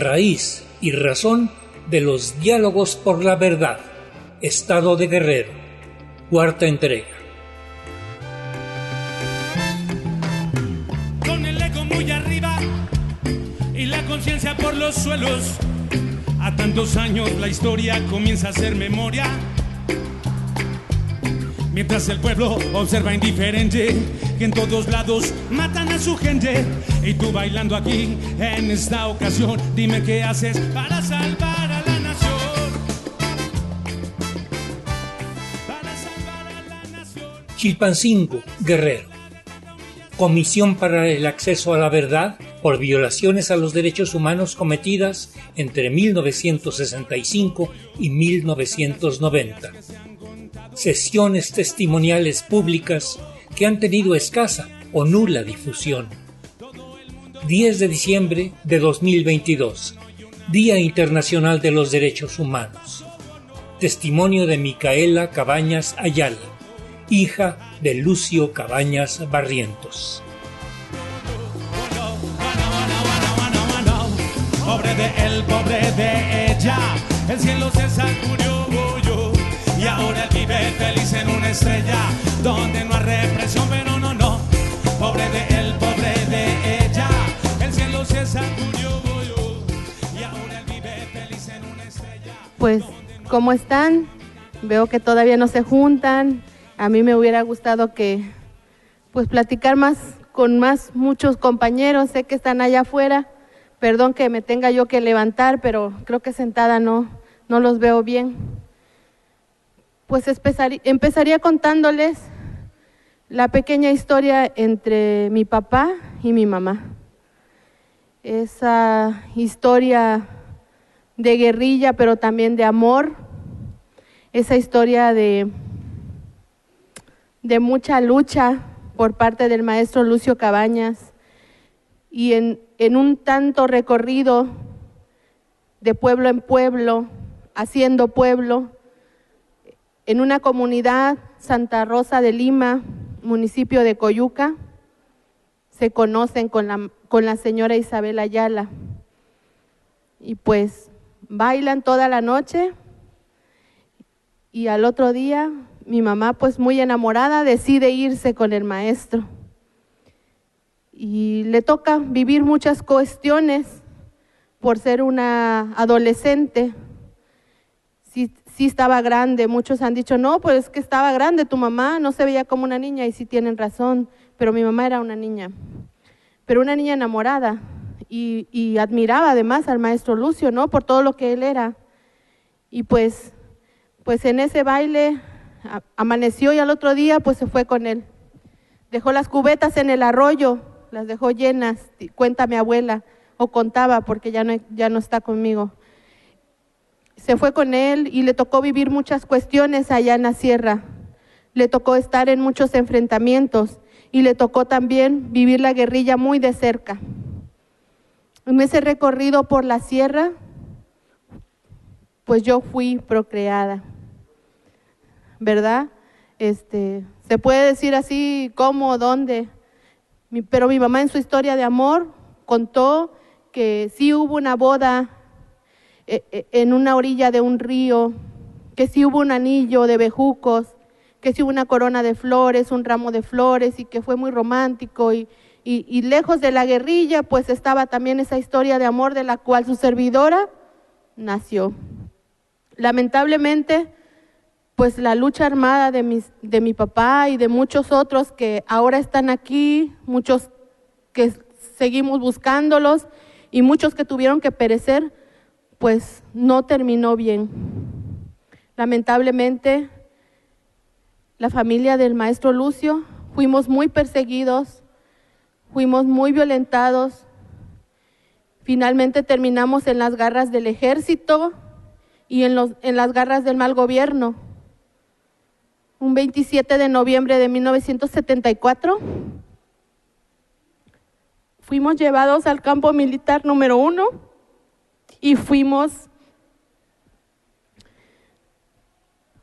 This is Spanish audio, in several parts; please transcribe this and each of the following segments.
raíz y razón de los diálogos por la verdad. Estado de Guerrero. Cuarta entrega. Con el ego muy arriba y la conciencia por los suelos. A tantos años la historia comienza a ser memoria. Mientras el pueblo observa indiferente que en todos lados matan a su gente. Y tú bailando aquí en esta ocasión, dime qué haces para salvar a la nación. Para salvar a la nación. Chilpancingo, Guerrero. Comisión para el Acceso a la Verdad por violaciones a los derechos humanos cometidas entre 1965 y 1990 sesiones testimoniales públicas que han tenido escasa o nula difusión. 10 de diciembre de 2022, Día Internacional de los Derechos Humanos. Testimonio de Micaela Cabañas Ayala, hija de Lucio Cabañas Barrientos. Pobre de él, pobre de ella, el cielo se sacudió y ahora él vive feliz en una estrella donde no hay represión, pero no, no. Pobre de él, pobre de ella, el cielo se sacudió y ahora él vive feliz en una estrella. Pues, ¿cómo están? Veo que todavía no se juntan. A mí me hubiera gustado que, pues, platicar más con más muchos compañeros. Sé que están allá afuera. Perdón que me tenga yo que levantar, pero creo que sentada no, no los veo bien pues empezaría contándoles la pequeña historia entre mi papá y mi mamá. Esa historia de guerrilla, pero también de amor. Esa historia de, de mucha lucha por parte del maestro Lucio Cabañas y en, en un tanto recorrido de pueblo en pueblo, haciendo pueblo, en una comunidad, Santa Rosa de Lima, municipio de Coyuca, se conocen con la, con la señora Isabel Ayala. Y pues bailan toda la noche y al otro día mi mamá pues muy enamorada decide irse con el maestro. Y le toca vivir muchas cuestiones por ser una adolescente. Sí estaba grande. Muchos han dicho, no, pues es que estaba grande, tu mamá no se veía como una niña y sí tienen razón, pero mi mamá era una niña, pero una niña enamorada y, admiraba además al maestro Lucio, ¿no? Por todo lo que él era. Y pues, pues en ese baile amaneció y al otro día pues se fue con él. Dejó las cubetas en el arroyo, las dejó llenas, cuenta mi abuela, o contaba porque ya no, ya no está conmigo se fue con él y le tocó vivir muchas cuestiones allá en la sierra. Le tocó estar en muchos enfrentamientos y le tocó también vivir la guerrilla muy de cerca. En ese recorrido por la sierra, pues yo fui procreada, ¿verdad? Este, se puede decir así, cómo, dónde, pero mi mamá en su historia de amor contó que sí hubo una boda en una orilla de un río, que si hubo un anillo de bejucos, que si hubo una corona de flores, un ramo de flores y que fue muy romántico y, y, lejos de la guerrilla, pues estaba también esa historia de amor de la cual su servidora nació. Lamentablemente, pues la lucha armada de, mis, de mi papá y de muchos otros que ahora están aquí, muchos que seguimos buscándolos y muchos que tuvieron que perecer, pues no terminó bien. Lamentablemente, la familia del maestro Lucio fuimos muy perseguidos, fuimos muy violentados. Finalmente terminamos en las garras del ejército y en, los, en las garras del mal gobierno. Un 27 de noviembre de 1974 fuimos llevados al campo militar número uno y fuimos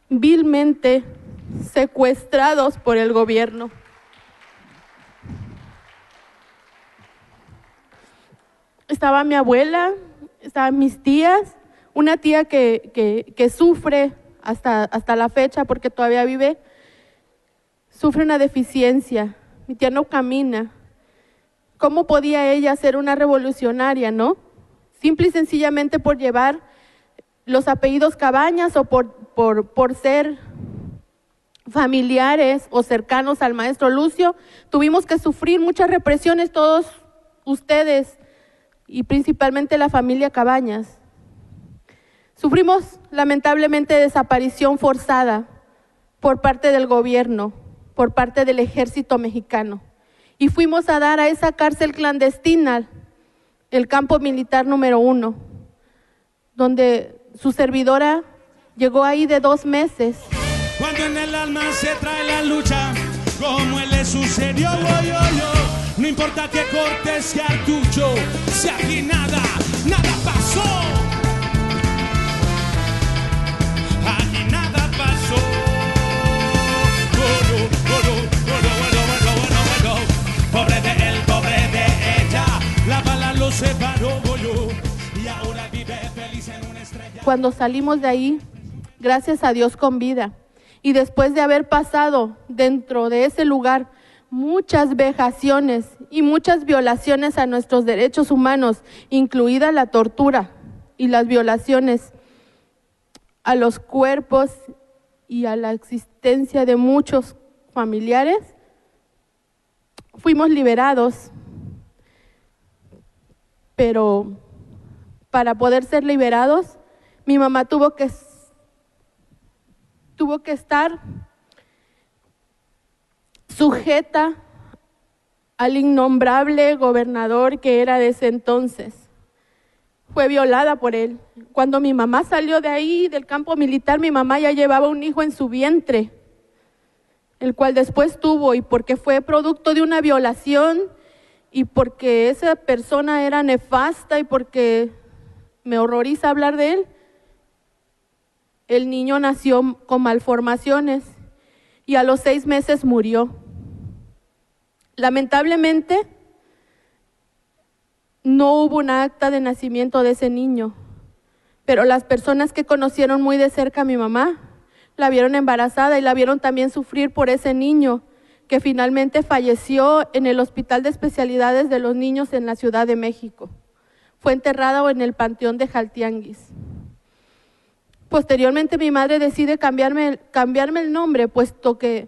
vilmente secuestrados por el gobierno. Estaba mi abuela, estaban mis tías, una tía que, que, sufre hasta, hasta la fecha porque todavía vive, sufre una deficiencia, mi tía no camina. ¿Cómo podía ella ser una revolucionaria, no? Simple y sencillamente por llevar los apellidos Cabañas o por, por, por ser familiares o cercanos al maestro Lucio, tuvimos que sufrir muchas represiones todos ustedes y principalmente la familia Cabañas. Sufrimos lamentablemente desaparición forzada por parte del gobierno, por parte del ejército mexicano. Y fuimos a dar a esa cárcel clandestina, el campo militar número uno, donde su servidora llegó ahí de dos meses. Cuando en el alma se trae la lucha, como le sucedió, yo, yo. No importa que cortes cartucho, si aquí nada, nada pasó. Aquí nada pasó. Pobre de él, Cuando salimos de ahí, gracias a Dios con vida. Y después de haber pasado dentro de ese lugar muchas vejaciones y muchas violaciones a nuestros derechos humanos, incluida la tortura y las violaciones a los cuerpos y a la existencia de muchos familiares, fuimos liberados. Pero para poder ser liberados, mi mamá tuvo que tuvo que estar sujeta al innombrable gobernador que era de ese entonces. Fue violada por él. Cuando mi mamá salió de ahí, del campo militar, mi mamá ya llevaba un hijo en su vientre, el cual después tuvo, y porque fue producto de una violación, y porque esa persona era nefasta, y porque me horroriza hablar de él, el niño nació con malformaciones y a los seis meses murió. Lamentablemente, no hubo un acta de nacimiento de ese niño, pero las personas que conocieron muy de cerca a mi mamá la vieron embarazada y la vieron también sufrir por ese niño que finalmente falleció en el Hospital de Especialidades de los Niños en la Ciudad de México. Fue enterrado en el Panteón de Jaltianguis. Posteriormente mi madre decide cambiarme, el nombre, puesto que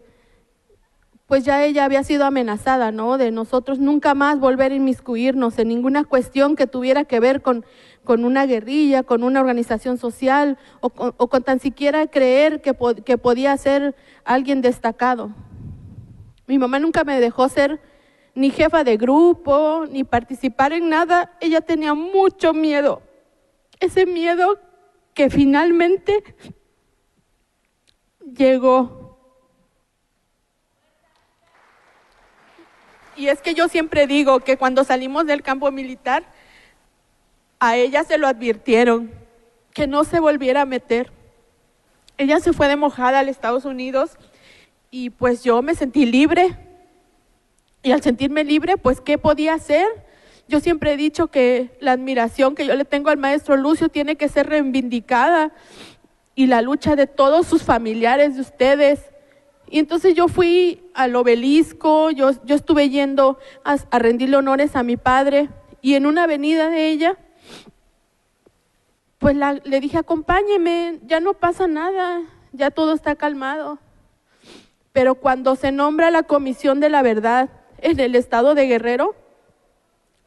pues ya ella había sido amenazada, ¿no? De nosotros nunca más volver a inmiscuirnos en ninguna cuestión que tuviera que ver con, con una guerrilla, con una organización social o, o con tan siquiera creer que, que podía ser alguien destacado. Mi mamá nunca me dejó ser ni jefa de grupo, ni participar en nada. Ella tenía mucho miedo. Ese miedo que finalmente llegó. Y es que yo siempre digo que cuando salimos del campo militar, a ella se lo advirtieron, que no se volviera a meter. Ella se fue de mojada al Estados Unidos y pues yo me sentí libre. Y al sentirme libre, pues ¿qué podía hacer? Yo siempre he dicho que la admiración que yo le tengo al maestro Lucio tiene que ser reivindicada y la lucha de todos sus familiares, de ustedes. Y entonces yo fui al obelisco, yo, yo estuve yendo a, rendirle honores a mi padre y en una avenida de ella, pues la, le dije, acompáñeme, ya no pasa nada, ya todo está calmado. Pero cuando se nombra la Comisión de la Verdad en el estado de Guerrero,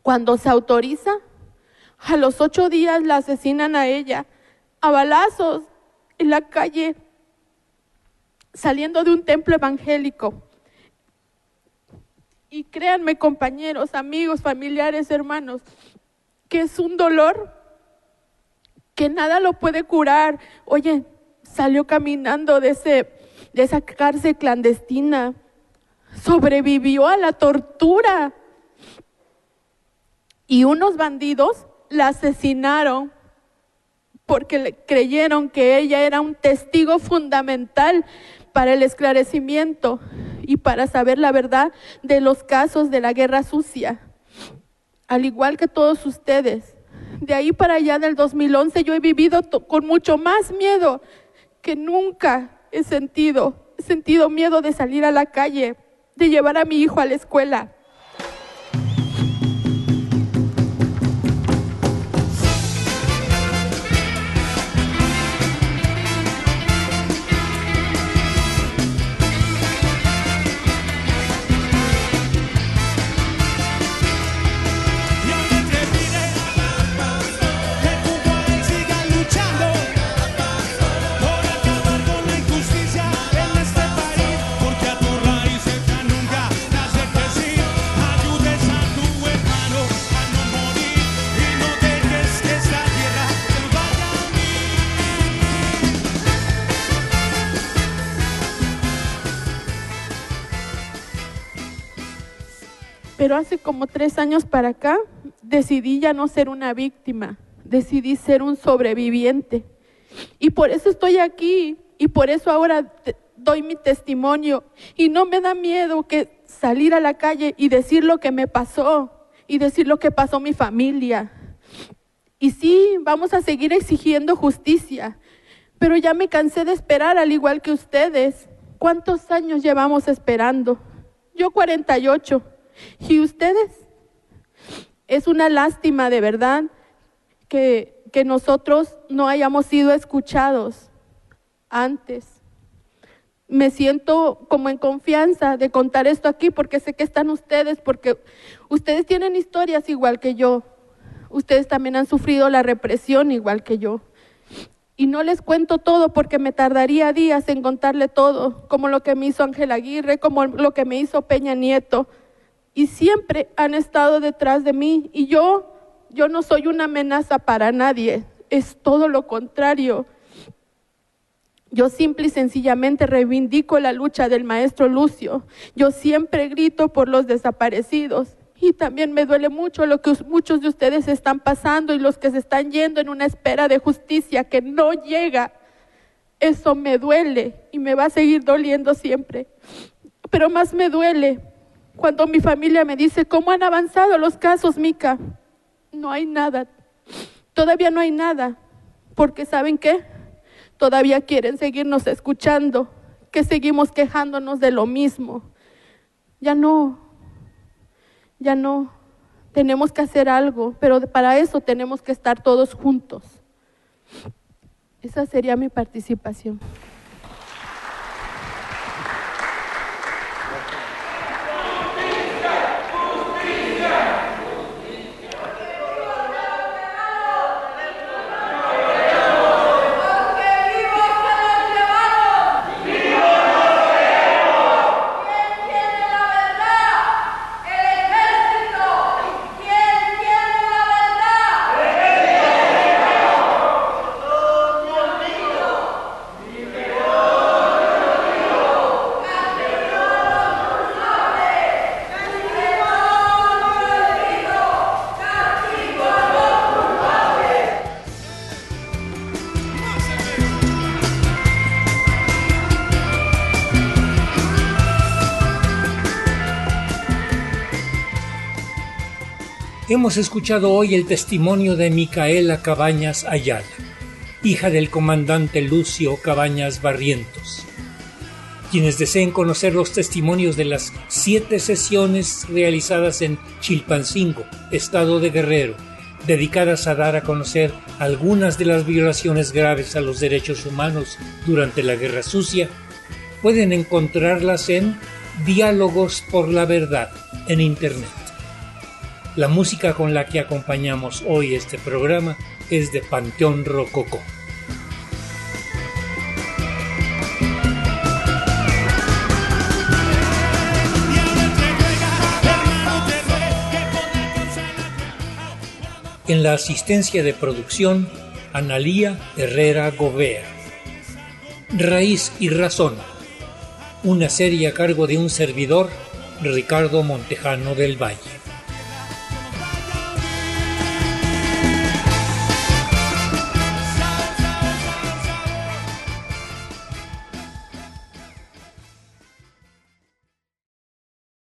cuando se autoriza, a los ocho días la asesinan a ella, a balazos, en la calle, saliendo de un templo evangélico. Y créanme, compañeros, amigos, familiares, hermanos, que es un dolor que nada lo puede curar. Oye, salió caminando de, ese, de esa cárcel clandestina, sobrevivió a la tortura y unos bandidos la asesinaron porque creyeron que ella era un testigo fundamental para el esclarecimiento y para saber la verdad de los casos de la guerra sucia. Al igual que todos ustedes, De ahí para allá del 2011 yo he vivido con mucho más miedo que nunca he sentido. He sentido miedo de salir a la calle, de llevar a mi hijo a la escuela. Hace como tres años para acá decidí ya no ser una víctima, decidí ser un sobreviviente. Y por eso estoy aquí y por eso ahora doy mi testimonio. Y no me da miedo que salir a la calle y decir lo que me pasó y decir lo que pasó mi familia. Y sí, vamos a seguir exigiendo justicia, pero ya me cansé de esperar al igual que ustedes. ¿Cuántos años llevamos esperando? Yo 48. ¿Y ustedes? Es una lástima de verdad que, que nosotros no hayamos sido escuchados antes. Me siento como en confianza de contar esto aquí porque sé que están ustedes, porque ustedes tienen historias igual que yo. Ustedes también han sufrido la represión igual que yo. Y no les cuento todo porque me tardaría días en contarle todo, como lo que me hizo Ángel Aguirre, como lo que me hizo Peña Nieto, y siempre han estado detrás de mí y yo, yo no soy una amenaza para nadie, es todo lo contrario. Yo simple y sencillamente reivindico la lucha del maestro Lucio. Yo siempre grito por los desaparecidos. Y también me duele mucho lo que muchos de ustedes están pasando y los que se están yendo en una espera de justicia que no llega. Eso me duele y me va a seguir doliendo siempre. Pero más me duele cuando mi familia me dice, ¿cómo han avanzado los casos, Mica? No hay nada. Todavía no hay nada. Porque ¿saben qué? Todavía quieren seguirnos escuchando, que seguimos quejándonos de lo mismo. Ya no, ya no. Tenemos que hacer algo, pero para eso tenemos que estar todos juntos. Esa sería mi participación. Hemos escuchado hoy el testimonio de Micaela Cabañas Ayala, hija del comandante Lucio Cabañas Barrientos. Quienes deseen conocer los testimonios de las siete sesiones realizadas en Chilpancingo, estado de Guerrero, dedicadas a dar a conocer algunas de las violaciones graves a los derechos humanos durante la Guerra Sucia, pueden encontrarlas en Diálogos por la Verdad en Internet. La música con la que acompañamos hoy este programa es de Panteón Rococó. En la asistencia de producción, Analía Herrera Gobea. Raíz y Razón. Una serie a cargo de un servidor, Ricardo Montejano del Valle.